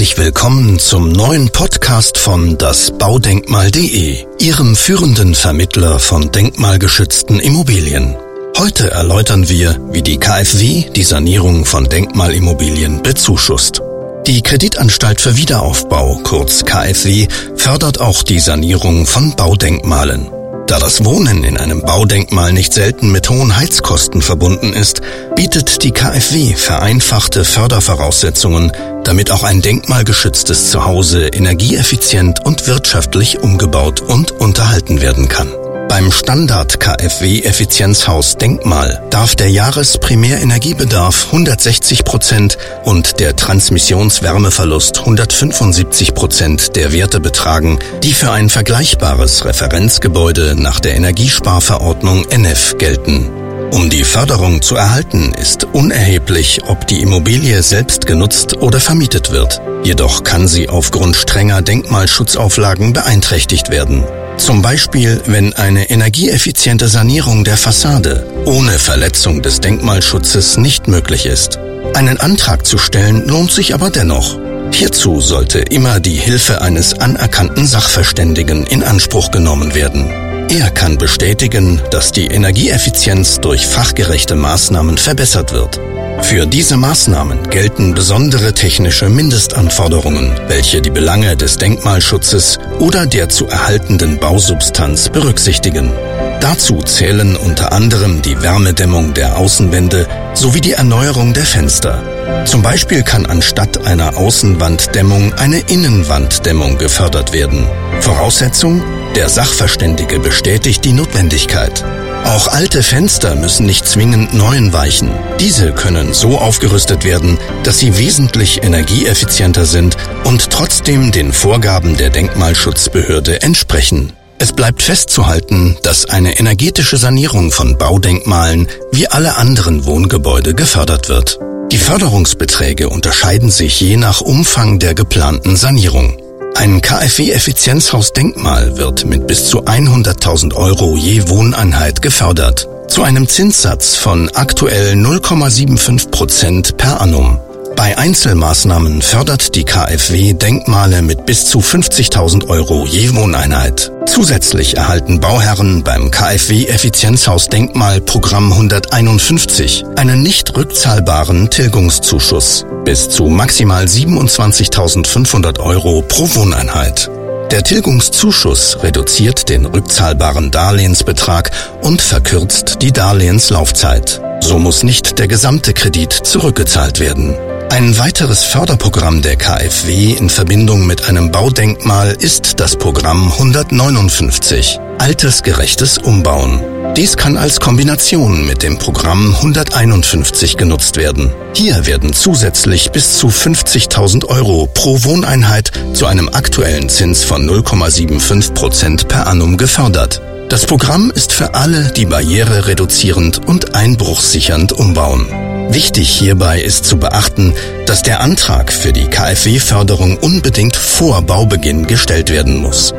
Herzlich willkommen zum neuen Podcast von das Baudenkmal.de, Ihrem führenden Vermittler von denkmalgeschützten Immobilien. Heute erläutern wir, wie die KfW die Sanierung von Denkmalimmobilien bezuschusst. Die Kreditanstalt für Wiederaufbau, kurz KfW, fördert auch die Sanierung von Baudenkmalen. Da das Wohnen in einem Baudenkmal nicht selten mit hohen Heizkosten verbunden ist, bietet die KfW vereinfachte Fördervoraussetzungen, damit auch ein denkmalgeschütztes Zuhause energieeffizient und wirtschaftlich umgebaut und unterhalten werden kann. Beim Standard KfW Effizienzhaus Denkmal darf der Jahresprimärenergiebedarf 160 Prozent und der Transmissionswärmeverlust 175 Prozent der Werte betragen, die für ein vergleichbares Referenzgebäude nach der Energiesparverordnung NF gelten. Um die Förderung zu erhalten, ist unerheblich, ob die Immobilie selbst genutzt oder vermietet wird. Jedoch kann sie aufgrund strenger Denkmalschutzauflagen beeinträchtigt werden. Zum Beispiel, wenn eine energieeffiziente Sanierung der Fassade ohne Verletzung des Denkmalschutzes nicht möglich ist. Einen Antrag zu stellen lohnt sich aber dennoch. Hierzu sollte immer die Hilfe eines anerkannten Sachverständigen in Anspruch genommen werden. Er kann bestätigen, dass die Energieeffizienz durch fachgerechte Maßnahmen verbessert wird. Für diese Maßnahmen gelten besondere technische Mindestanforderungen, welche die Belange des Denkmalschutzes oder der zu erhaltenden Bausubstanz berücksichtigen. Dazu zählen unter anderem die Wärmedämmung der Außenwände sowie die Erneuerung der Fenster. Zum Beispiel kann anstatt einer Außenwanddämmung eine Innenwanddämmung gefördert werden. Voraussetzung? Der Sachverständige bestätigt die Notwendigkeit. Auch alte Fenster müssen nicht zwingend neuen weichen. Diese können so aufgerüstet werden, dass sie wesentlich energieeffizienter sind und trotzdem den Vorgaben der Denkmalschutzbehörde entsprechen. Es bleibt festzuhalten, dass eine energetische Sanierung von Baudenkmalen wie alle anderen Wohngebäude gefördert wird. Die Förderungsbeträge unterscheiden sich je nach Umfang der geplanten Sanierung. Ein KfW-Effizienzhaus-Denkmal wird mit bis zu 100.000 Euro je Wohneinheit gefördert. Zu einem Zinssatz von aktuell 0,75 Prozent per annum. Bei Einzelmaßnahmen fördert die KfW Denkmale mit bis zu 50.000 Euro je Wohneinheit. Zusätzlich erhalten Bauherren beim KfW Effizienzhaus Denkmalprogramm 151 einen nicht rückzahlbaren Tilgungszuschuss bis zu maximal 27.500 Euro pro Wohneinheit. Der Tilgungszuschuss reduziert den rückzahlbaren Darlehensbetrag und verkürzt die Darlehenslaufzeit. So muss nicht der gesamte Kredit zurückgezahlt werden. Ein weiteres Förderprogramm der KfW in Verbindung mit einem Baudenkmal ist das Programm 159 Altersgerechtes Umbauen. Dies kann als Kombination mit dem Programm 151 genutzt werden. Hier werden zusätzlich bis zu 50.000 Euro pro Wohneinheit zu einem aktuellen Zins von 0,75 Prozent per annum gefördert. Das Programm ist für alle, die barrierereduzierend und einbruchsichernd umbauen. Wichtig hierbei ist zu beachten, dass der Antrag für die KfW-Förderung unbedingt vor Baubeginn gestellt werden muss.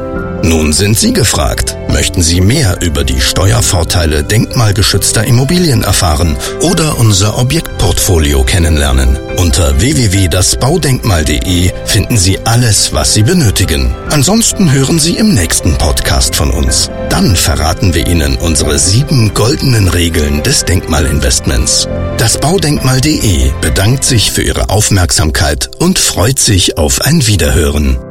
Nun sind Sie gefragt. Möchten Sie mehr über die Steuervorteile denkmalgeschützter Immobilien erfahren oder unser Objektportfolio kennenlernen? Unter www.dasbaudenkmal.de finden Sie alles, was Sie benötigen. Ansonsten hören Sie im nächsten Podcast von uns. Dann verraten wir Ihnen unsere sieben goldenen Regeln des Denkmalinvestments. Das Baudenkmal.de bedankt sich für Ihre Aufmerksamkeit und freut sich auf ein Wiederhören.